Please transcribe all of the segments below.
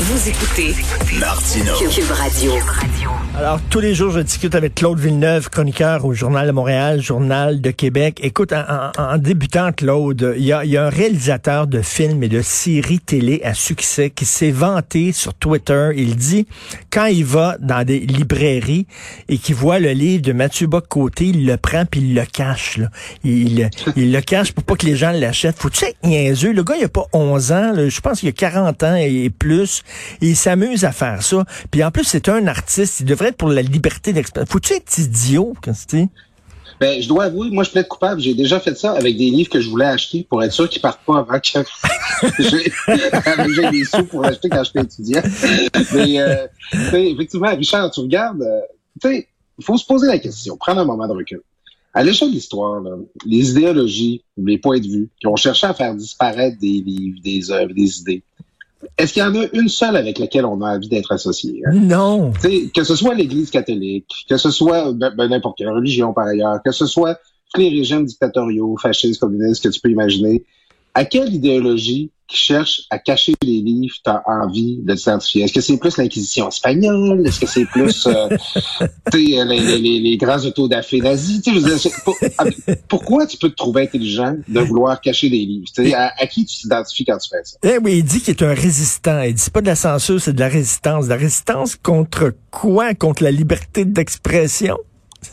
Vous écoutez Martineau. Cube Radio. Alors, tous les jours, je discute avec Claude Villeneuve, chroniqueur au Journal de Montréal, Journal de Québec. Écoute, en, en- en débutant, Claude, il y a, il y a un réalisateur de films et de séries télé à succès qui s'est vanté sur Twitter. Il dit, quand il va dans des librairies et qu'il voit le livre de Mathieu Bock-Côté, il le prend puis il le cache. Là. Il, il le cache pour pas que les gens l'achètent. Faut-tu être niaiseux? Le gars, il a pas 11 ans. là. Je pense qu'il a 40 ans et plus. Et il s'amuse à faire ça. Puis en plus, c'est un artiste. Il devrait être pour la liberté d'expression. Faut-tu être idiot, Christy? Ben, je dois avouer, moi, je peux être coupable. J'ai déjà fait ça avec des livres que je voulais acheter pour être sûr qu'ils partent pas avant que j'ai des sous pour acheter quand j'étais étudiant. Mais, euh, effectivement, Richard, tu regardes, euh, tu sais, il faut se poser la question, prendre un moment de recul. À l'échelle de l'histoire, les idéologies, ou les points de vue, qui ont cherché à faire disparaître des livres, des œuvres, des idées, est-ce qu'il y en a une seule avec laquelle on a envie d'être associé? hein? Non. Tu sais, que ce soit l'Église catholique, que ce soit ben, ben, n'importe quelle religion par ailleurs, que ce soit tous les régimes dictatoriaux, fascistes, communistes que tu peux imaginer, à quelle idéologie qui cherche à cacher les livres t'as envie de t'identifier? Est-ce que c'est plus l'Inquisition espagnole? Est-ce que c'est plus euh, les, les, les, les grands autodafés nazis? Tu sais, je veux dire, pour- ah, pourquoi tu peux te trouver intelligent de vouloir cacher des livres? À, à qui tu t'identifies quand tu fais ça? Eh oui, il dit qu'il est un résistant. Il dit c'est pas de la censure, c'est de la résistance. De la résistance contre quoi? Contre la liberté d'expression?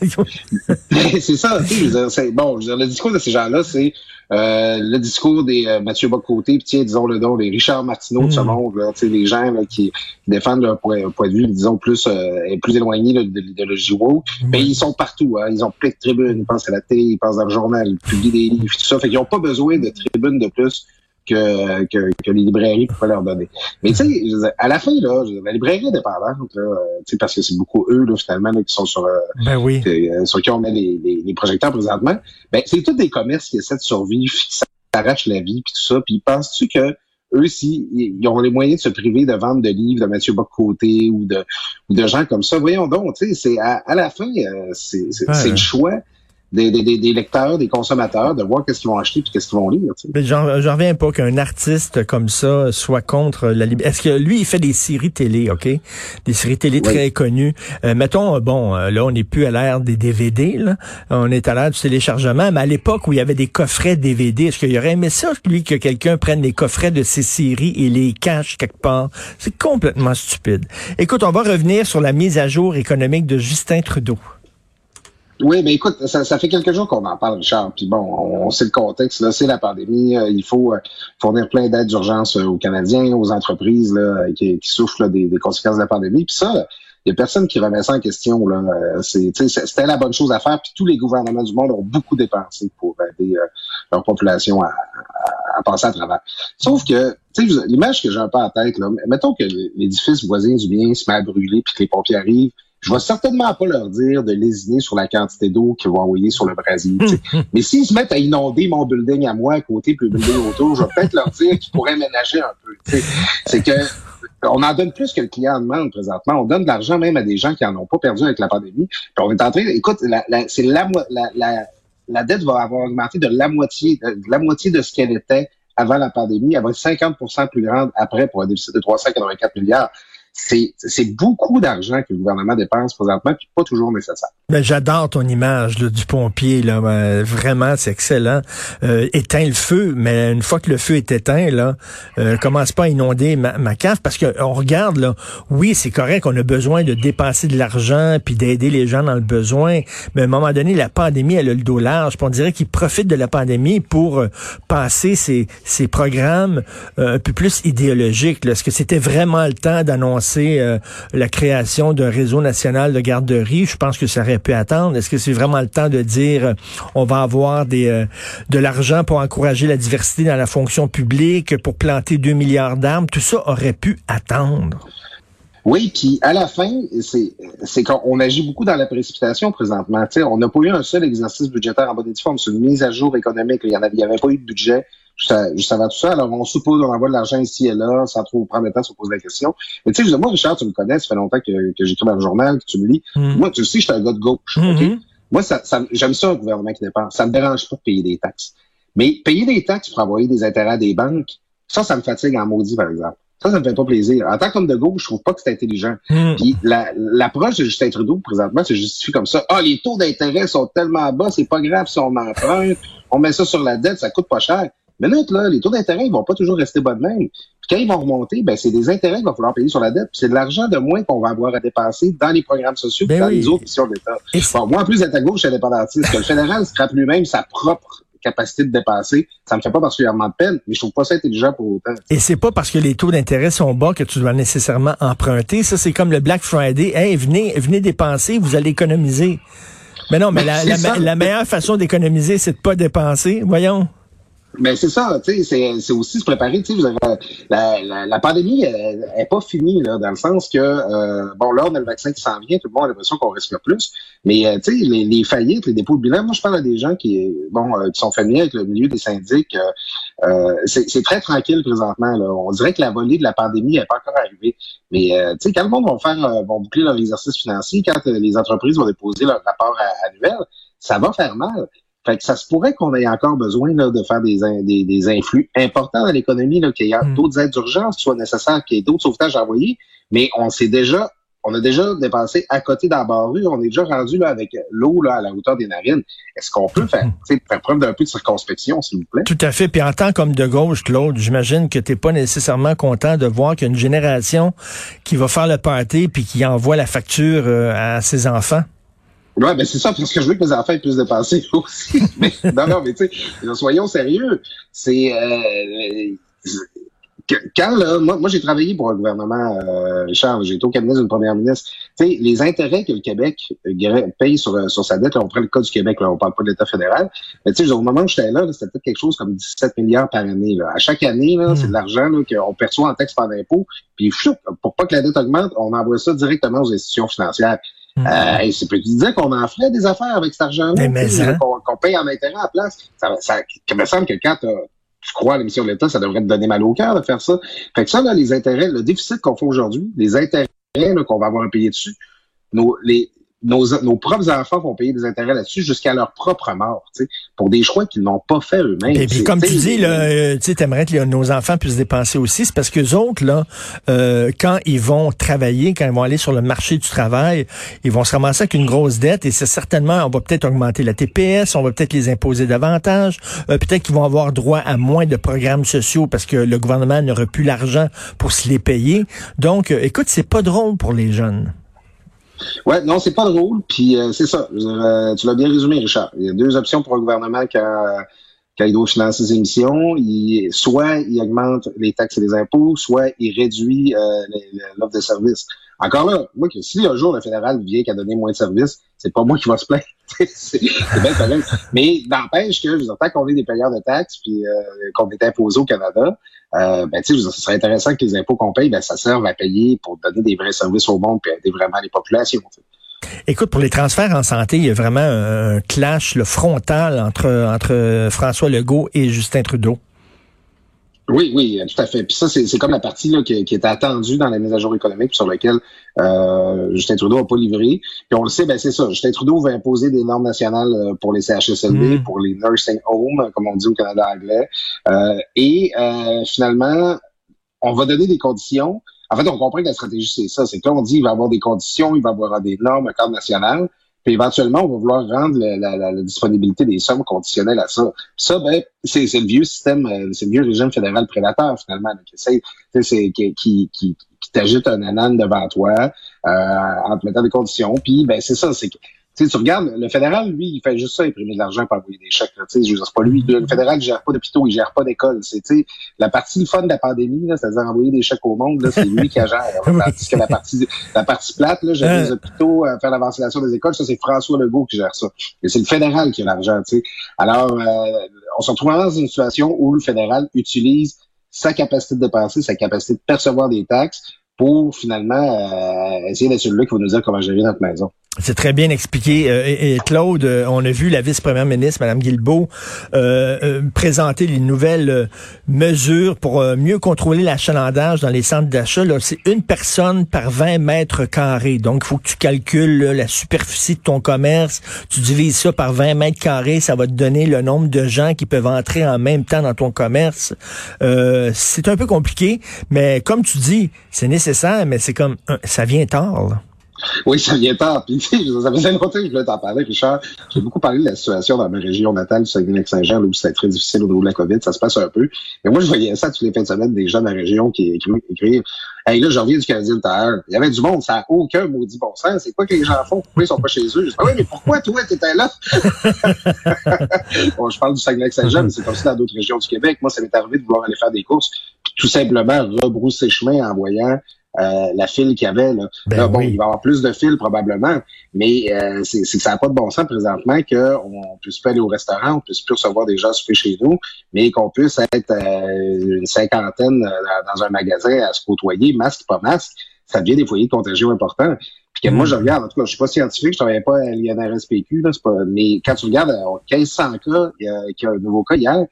c'est ça, tu sais, je veux dire, bon, je veux dire, le discours de ces gens-là, c'est euh, le discours des euh, Mathieu Bocoté, puis tiens, disons le nom, les Richard Martineau de ce Mm. monde, là, tu sais, les gens là, qui défendent leur point, point de vue, disons, plus euh, plus éloigné là, de l'idéologie woke. Mais ils sont partout, hein, ils ont plein de tribunes, ils pensent à la télé, ils pensent dans le journal, ils publient des livres, tout ça. Fait qu'ils n'ont pas besoin de tribunes de plus que, que, que les librairies pourraient leur donner. Mais tu sais, à la fin, là, la librairie indépendante, là, tu sais, parce que c'est beaucoup eux, là, finalement, là, qui sont sur, euh, Ben oui. euh, sur qui on met les, les, les projecteurs présentement, ben, c'est tous des commerces qui essaient de survivre, qui s'arrachent la vie, puis tout ça. Puis penses-tu que eux, si ils ont les moyens de se priver de vendre de livres de Mathieu Bock-Côté ou de, ou de gens comme ça, voyons donc, tu sais, c'est à, à la fin, euh, c'est c'est- Ouais. c'est le choix des, des, des, lecteurs, des consommateurs, de voir qu'est-ce qu'ils vont acheter puis qu'est-ce qu'ils vont lire. tu sais. Mais j'en j'en reviens pas qu'un artiste comme ça soit contre la liberté. Est-ce que lui, il fait des séries télé, OK? Des séries télé Oui. très connues. Euh, mettons, bon, euh, là, on n'est plus à l'ère des DVD, là. On est à l'ère du téléchargement, mais à l'époque où il y avait des coffrets DVD, est-ce qu'il aurait aimé ça, lui, que quelqu'un prenne les coffrets de ses séries et les cache quelque part? C'est complètement stupide. Écoute, on va revenir sur la mise à jour économique de Justin Trudeau. Oui, mais écoute, ça, ça fait quelques jours qu'on en parle, Richard. Puis bon, on, sait le contexte. Là, c'est la pandémie. Euh, il faut euh, fournir plein d'aides d'urgence euh, aux Canadiens, aux entreprises là, qui, souffrent là, des, conséquences de la pandémie. Puis ça, il y a personne qui remet ça en question. Là. C'est, c'était la bonne chose à faire. Puis tous les gouvernements du monde ont beaucoup dépensé pour aider leur population à, à, à passer à travers. Sauf que, tu sais, l'image que j'ai un peu en tête, là, mettons que l'édifice voisin du bien se met à brûler puis que les pompiers arrivent. Je vais certainement pas leur dire de lésiner sur la quantité d'eau qu'ils vont envoyer sur le tu sais. Mais s'ils se mettent à inonder mon building à moi à côté puis le building autour, je vais peut-être leur dire qu'ils pourraient ménager un peu. C'est que on en donne plus que le client en demande présentement. On donne de l'argent même à des gens qui en ont pas perdu avec la pandémie. Puis on est en train, écoute, la, la- c'est la, la, la, la dette va avoir augmenté de la moitié, de la moitié de ce qu'elle était avant la pandémie. Elle va être 50% plus grande après pour un déficit de 384 milliards. C'est, beaucoup d'argent que le gouvernement dépense présentement, puis pas toujours nécessaire. Ben, j'adore ton image là, du pompier. Là, Ben, vraiment, c'est excellent. Euh, éteins le feu, mais une fois que le feu est éteint, là, euh, commence pas à inonder ma, ma cave parce que on regarde là. Oui, c'est correct, on a besoin de dépenser de l'argent puis d'aider les gens dans le besoin. Mais à un moment donné, la pandémie, elle a le dos large. Puis on dirait qu'ils profitent de la pandémie pour euh, passer ces, ces programmes euh, un peu plus idéologiques. Est-ce que c'était vraiment le temps d'annoncer euh, la création d'un réseau national de garderies? Je pense que ça aurait pu attendre. Est-ce que c'est vraiment le temps de dire euh, on va avoir euh, de l'argent pour encourager la diversité dans la fonction publique, pour planter 2 milliards d'arbres? Tout ça aurait pu attendre. Oui, puis à la fin, c'est qu'on agit beaucoup dans la précipitation présentement. On n'a pas eu un seul exercice budgétaire en bonne et due forme. C'est une mise à jour économique. Il y en avait, il y avait pas eu de budget juste, à- juste avant tout ça. Alors on suppose on envoie de l'argent ici et là, sans trop prendre le temps de se poser la question. Mais tu sais, moi, Richard, tu me connais, ça fait longtemps que, que j'écris dans le journal, que tu me lis. Mhm. Moi, tu sais, je suis un gars de gauche. OK? Moi, ça, ça j'aime ça un gouvernement qui dépense. Ça me dérange pas de payer des taxes. Mais payer des taxes pour envoyer des intérêts à des banques, ça, ça me fatigue en maudit, par exemple. Ça, ça me fait pas plaisir. En tant qu'homme de gauche, je trouve pas que c'est intelligent. Hmm. Puis l'approche de Justin Trudeau, présentement, se justifie comme ça. Ah, les taux d'intérêt sont tellement bas, c'est pas grave si on emprunte, on met ça sur la dette, ça coûte pas cher. Mais là, là les taux d'intérêt, ils vont pas toujours rester bas de même. Puis quand ils vont remonter, ben c'est des intérêts qu'il va falloir payer sur la dette. Puis c'est de l'argent de moins qu'on va avoir à dépenser dans les programmes sociaux, Ben dans oui. les autres missions d'État. Bon, moi, en plus d'être à gauche, je suis indépendantiste. Que le fédéral scrape lui-même sa propre capacité de dépenser, ça me fait pas particulièrement de peine, mais je trouve pas ça intelligent pour autant. Et c'est pas parce que les taux d'intérêt sont bas que tu dois nécessairement emprunter. Ça, c'est comme le Black Friday. Hey, venez, venez dépenser, vous allez économiser. Mais non, mais Ben, la, la, la meilleure façon d'économiser, c'est de pas dépenser. Voyons. Ben c'est ça, tu sais, c'est, aussi se préparer. Tu sais, vous avez- la, la, la pandémie elle, elle est pas finie là, dans le sens que euh, bon là on a le vaccin qui s'en vient, tout le monde a l'impression qu'on respire plus, mais euh, tu sais les, les faillites, les dépôts de bilan, moi je parle à des gens qui bon euh, qui sont familiers avec le milieu des syndics, euh, euh, c'est, très tranquille présentement là. On dirait que la volée de la pandémie n'est pas encore arrivée, mais euh, tu sais quand le monde va faire vont boucler leur exercice financier, quand les entreprises vont déposer leur rapport annuel, ça va faire mal. Fait que ça se pourrait qu'on ait encore besoin là, de faire des, des, des influx importants dans l'économie, qu'il y a Mm. d'autres aides d'urgence qui soient nécessaires, qu'il y ait d'autres sauvetages à envoyer, mais on s'est déjà on a déjà dépensé à côté dans la barre rue, on est déjà rendu là avec l'eau là à la hauteur des narines. Est-ce qu'on peut faire, tu sais, faire preuve d'un peu de circonspection, s'il vous plaît? Tout à fait. Puis en tant qu'homme de gauche, Claude, j'imagine que t'es pas nécessairement content de voir qu'il y a une génération qui va faire le party puis qui envoie la facture euh, à ses enfants. Ouais, ben c'est ça, parce que je veux que mes enfants puissent dépenser aussi. mais, non, non, mais tu sais, soyons sérieux. C'est euh, quand là, moi, moi j'ai travaillé pour un gouvernement, euh, Richard, j'ai été au cabinet d'une première ministre. Tu sais, les intérêts que le Québec euh, paye sur, euh, sur sa dette, là, on prend le cas du Québec, là, on parle pas de l'État fédéral. Mais tu sais, au moment où j'étais là, là, c'était peut-être quelque chose comme 17 milliards par année. Là. À chaque année, là, Mm. c'est de l'argent là, qu'on perçoit en taxe par impôt. Puis pour pas que la dette augmente, on envoie ça directement aux institutions financières. Mm. Euh, c'est peut-être dire qu'on en ferait des affaires avec cet argent-là, hein? qu'on paye en intérêt à la place. Ça, ça, il me semble que quand tu crois à l'émission de l'État, ça devrait te donner mal au cœur de faire ça. Fait que ça, là, les intérêts, le déficit qu'on fait aujourd'hui, les intérêts qu'on va avoir à payer dessus, nos, les, nos, nos propres enfants vont payer des intérêts là-dessus jusqu'à leur propre mort, tu sais, pour des choix qu'ils n'ont pas fait eux-mêmes. Et puis comme tu dis, là, euh, tu sais, t'aimerais que les- nos enfants puissent dépenser aussi, c'est parce que autres, là, euh, quand ils vont travailler, quand ils vont aller sur le marché du travail, ils vont se ramasser avec une grosse dette et c'est certainement, on va peut-être augmenter la TPS, on va peut-être les imposer davantage, euh, peut-être qu'ils vont avoir droit à moins de programmes sociaux parce que le gouvernement n'aura plus l'argent pour se les payer. Donc, euh, écoute, c'est pas drôle pour les jeunes. Ouais, non, c'est pas drôle. Puis euh, c'est ça. Euh, tu l'as bien résumé, Richard. Il y a deux options pour un gouvernement quand, quand il doit financer ses émissions. Il, soit il augmente les taxes et les impôts, soit il réduit euh, l'offre de services. Encore là, moi, si un jour le fédéral vient qu'à donner moins de services, c'est pas moi qui va se plaindre. c'est bien correct. Mais n'empêche que, je tant qu'on est des payeurs de taxes puis euh, qu'on est imposé au Canada, euh, ben, tu sais, ce serait intéressant que les impôts qu'on paye, ben, ça serve à payer pour donner des vrais services au monde puis aider vraiment les populations. Écoute, pour les transferts en santé, il y a vraiment un clash le frontal entre, entre François Legault et Justin Trudeau. Oui, oui, tout à fait. Puis ça, c'est comme la partie là, qui, qui était attendue dans la mise à jour économique sur laquelle euh, Justin Trudeau n'a pas livré. Puis on le sait, ben c'est ça. Justin Trudeau va imposer des normes nationales euh, pour les CHSLD, Mm. pour les nursing homes, comme on dit au Canada anglais. Euh, et euh, finalement, on va donner des conditions. En fait, on comprend que la stratégie, c'est ça. C'est que là, on dit il va y avoir des conditions, il va y avoir des normes, un cadre national. Puis éventuellement, on va vouloir rendre la, la- la- la disponibilité des sommes conditionnelles à ça. Ça, ben, c'est le vieux système, euh, c'est le vieux régime fédéral prédateur, finalement, là, qui essaie, qui, qui, qui, qui t'ajoute un anane devant toi euh, en te mettant des conditions. Puis, ben, c'est ça, c'est sais, tu regardes, le fédéral, lui, il fait juste ça, imprimer de l'argent pour envoyer des chèques. Là, tu sais, je veux dire, c'est pas lui. Le fédéral, il gère pas d'hôpitaux, il gère pas d'écoles. C'est, la partie fun de la pandémie, là, c'est-à-dire envoyer des chèques au monde, là, c'est lui qui la gère. Tandis que la partie, la partie plate, là, gérer les hôpitaux, euh, faire la ventilation des écoles, ça, c'est François Legault qui gère ça. Mais c'est le fédéral qui a l'argent, tu sais. Alors, euh, on se retrouve dans une situation où le fédéral utilise sa capacité de dépenser, sa capacité de percevoir des taxes pour finalement euh, essayer d'être celui-là qui va nous dire comment gérer notre maison. C'est très bien expliqué. Euh, et, Claude, euh, on a vu la vice-première ministre, Mme Guilbeault, euh, présenter les nouvelles mesures pour mieux contrôler l'achalandage dans les centres d'achat. C'est une personne par 20 mètres carrés. Donc, il faut que tu calcules la superficie de ton commerce. Tu divises ça par 20 mètres carrés. Ça va te donner le nombre de gens qui peuvent entrer en même temps dans ton commerce. c'est un peu compliqué, mais comme tu dis, c'est nécessaire, mais c'est comme ça vient tard. Là. Oui, ça vient tard. Puis, ça faisait longtemps que je voulais t'en parler, Richard. J'ai beaucoup parlé de la situation dans ma région natale, du Saguenay-Saint-Jean, où c'était très difficile au niveau de la COVID. Ça se passe un peu. Mais moi, je voyais ça tous les fins de semaine, des gens de la région qui écrivent, Hey, là, je reviens du Canadien Tire. Il y avait du monde, ça n'a aucun maudit bon sens. C'est quoi que les gens font? Pourquoi ils sont pas chez eux? Je dis, ah oui, mais pourquoi toi, t'étais là? bon, je parle du Saguenay-Saint-Jean, mais c'est aussi dans d'autres régions du Québec. Moi, ça m'est arrivé de vouloir aller faire des courses, puis tout simplement rebrousser chemin en voyant euh, la file qu'il y avait. Là. Ben bon, il va y avoir plus de files probablement, mais euh, c'est que ça n'a pas de bon sens présentement qu'on puisse pas aller au restaurant, on puisse plus recevoir des gens souper chez nous, mais qu'on puisse être euh, une cinquantaine dans un magasin à se côtoyer, masque, pas masque, ça devient des foyers de contagion importants. Puis que moi, je mm. regarde, en tout cas, je suis pas scientifique, je travaillais pas à l'INRSPQ, là, pas, mais quand tu regardes 1500 cas, il y a, il y a un nouveau cas hier,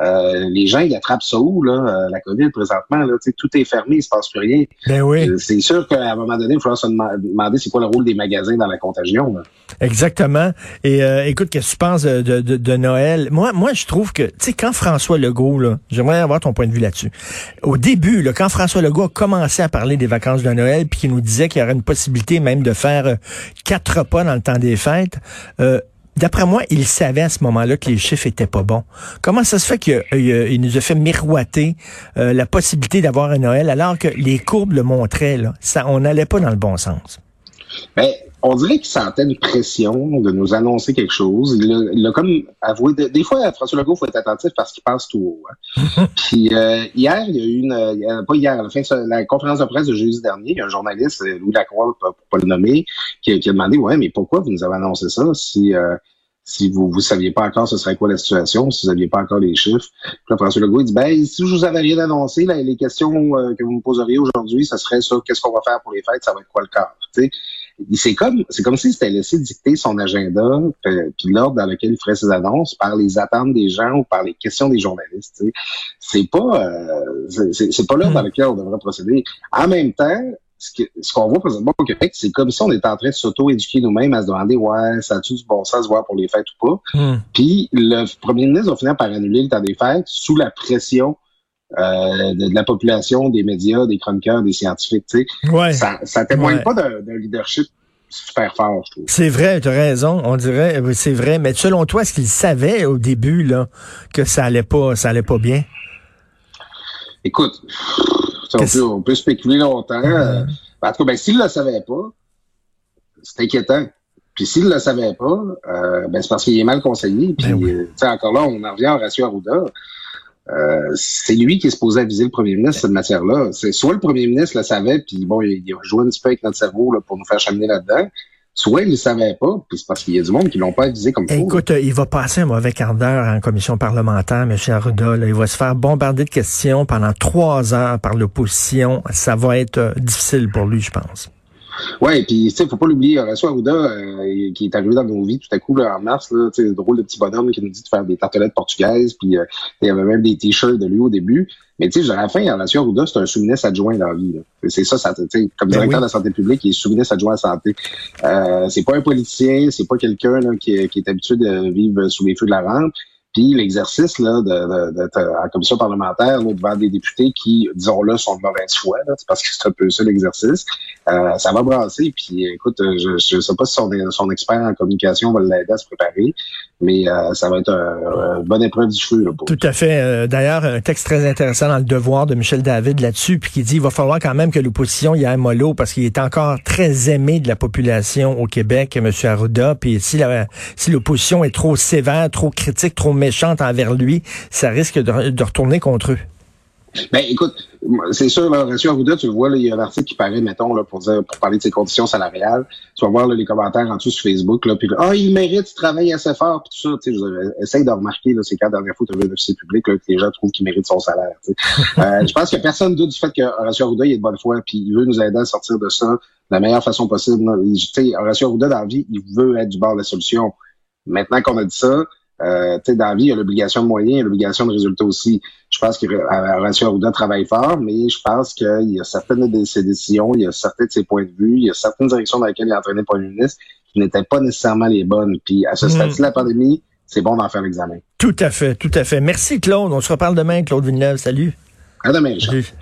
euh, les gens, ils attrapent ça où, là, euh, la COVID présentement? Là, tout est fermé, il se passe plus rien. Ben oui. Euh, c'est sûr qu'à un moment donné, il faudra se demander c'est quoi le rôle des magasins dans la contagion. Exactement. Et écoute, qu'est-ce que tu penses de, de, de, Noël? Moi, moi, je trouve que, tu sais, quand François Legault, là, j'aimerais avoir ton point de vue là-dessus. Au début, là, quand François Legault a commencé à parler des vacances de Noël, puis qu'il nous disait qu'il y aurait une possibilité même de faire quatre repas dans le temps des fêtes, D'après moi, il savait à ce moment-là que les chiffres étaient pas bons. Comment ça se fait qu'il il nous a fait miroiter euh, la possibilité d'avoir un Noël alors que les courbes le montraient là, ça, on n'allait pas dans le bon sens. Ben, on dirait qu'il sentait une pression de nous annoncer quelque chose. Il a, comme avoué. des fois, François Legault, faut être attentif parce qu'il passe tout haut. Hein. Puis euh, hier, il y a eu une, euh, pas hier, à la fin de la conférence de presse de jeudi dernier, il y a un journaliste, euh, Louis Lacroix, pour pas le nommer, qui, qui, a demandé, ouais, mais pourquoi vous nous avez annoncé ça? Si si vous vous saviez pas encore ce serait quoi la situation, si vous n'aviez pas encore les chiffres. Puis là, François Legault il dit ben si je vous avais rien annoncé, là, les questions que vous me poseriez aujourd'hui, ça serait ça, qu'est-ce qu'on va faire pour les fêtes, ça va être quoi le cadre? C'est comme c'est comme s'il s'était laissé dicter son agenda euh, puis l'ordre dans lequel il ferait ses annonces par les attentes des gens ou par les questions des journalistes. C'est pas euh, c'est pas l'ordre dans lequel on devrait procéder. En même temps, ce qu'on voit présentement au Québec, c'est comme si on était en train de s'auto-éduquer nous-mêmes à se demander ouais, ça a-tu du bon sens de voir pour les fêtes ou pas? Hmm. Puis le premier ministre va finir par annuler le temps des fêtes sous la pression euh, de, la population, des médias, des chroniqueurs, des scientifiques. Tu sais. Ça, ça témoigne pas d'un leadership super fort, je trouve. C'est vrai, tu as raison, on dirait, c'est vrai. Mais selon toi, est-ce qu'il savait au début là que ça allait pas, ça allait pas bien? Écoute, on peut, spéculer longtemps. Euh, en tout cas, ben, s'il ne le savait pas, c'est inquiétant. Puis s'il ne le savait pas, euh, ben, c'est parce qu'il est mal conseillé. Puis, ben encore là, on en revient à Horacio Arruda. Euh, c'est lui qui est supposé aviser le premier ministre cette matière-là. C'est soit le premier ministre le savait, puis bon, il, a joué un petit peu avec notre cerveau là, pour nous faire cheminer là-dedans, soit il ne savait pas, puis c'est parce qu'il y a du monde qui l'ont pas avisé comme ça. Écoute, euh, il va passer un mauvais quart d'heure en commission parlementaire, M. Arruda. il va se faire bombarder de questions pendant trois heures par l'opposition. Ça va être euh, difficile pour lui, je pense. Ouais, puis tu sais, faut pas l'oublier, Horacio Arruda, euh, qui est arrivé dans nos vies tout à coup là, en mars, là, tu sais, drôle de petit bonhomme qui nous dit de faire des tartelettes portugaises, puis euh, il y avait même des t-shirts de lui au début. Mais tu sais, à la fin, Horacio Arruda, c'est un sous-ministre adjoint dans la vie. C'est ça, ça comme ben directeur de la santé publique, il est sous-ministre adjoint à la santé. Euh, c'est pas un politicien, c'est pas quelqu'un qui, qui, est habitué de vivre sous les feux de la rampe. Puis l'exercice là d'être en commission parlementaire devant des députés qui, disons-le, sont de mauvaise foi, parce que c'est un peu ça l'exercice, euh, ça va brasser. Puis écoute, je ne sais pas si son, son expert en communication va l'aider à se préparer, mais euh, ça va être un, bonne épreuve du feu. Tout à fait. Euh, d'ailleurs, un texte très intéressant dans le Devoir de Michel David là-dessus, puis qui dit il va falloir quand même que l'opposition y aille mollo parce qu'il est encore très aimé de la population au Québec, M. Arruda. Puis si la, si l'opposition est trop sévère, trop critique, trop méchante envers lui, ça risque de retourner contre eux. Ben, écoute, c'est sûr, là, Horacio Arruda, tu le vois, là, il y a un article qui paraît, mettons, là, pour dire, pour parler de ses conditions salariales. Tu vas voir là, les commentaires en dessous sur Facebook, là, puis ah, oh, il mérite, il travaille assez fort, puis tout ça. Tu sais, essaye de remarquer, là, c'est quand dernière fois tu as vu un officier public, là, que les gens trouvent qu'il mérite son salaire. Euh, je pense que personne doute du fait que Horacio Arruda, il est de bonne foi, puis il veut nous aider à sortir de ça de la meilleure façon possible. Tu sais, Horacio Arruda, dans la vie, il veut être du bord de la solution. Maintenant qu'on a dit ça, euh, dans la vie, il y a l'obligation de moyens, il y a l'obligation de résultats aussi. Je pense que Horacio Arruda travaille fort, mais je pense qu'il y a certaines de ses décisions, il y a certains de ses points de vue, il y a certaines directions dans lesquelles il a entraîné le premier ministre qui n'étaient pas nécessairement les bonnes. Puis à ce stade de la pandémie, c'est bon d'en faire l'examen. Tout à fait, tout à fait. Merci Claude. On se reparle demain, Claude Villeneuve. Salut. À demain, Richard. Salut.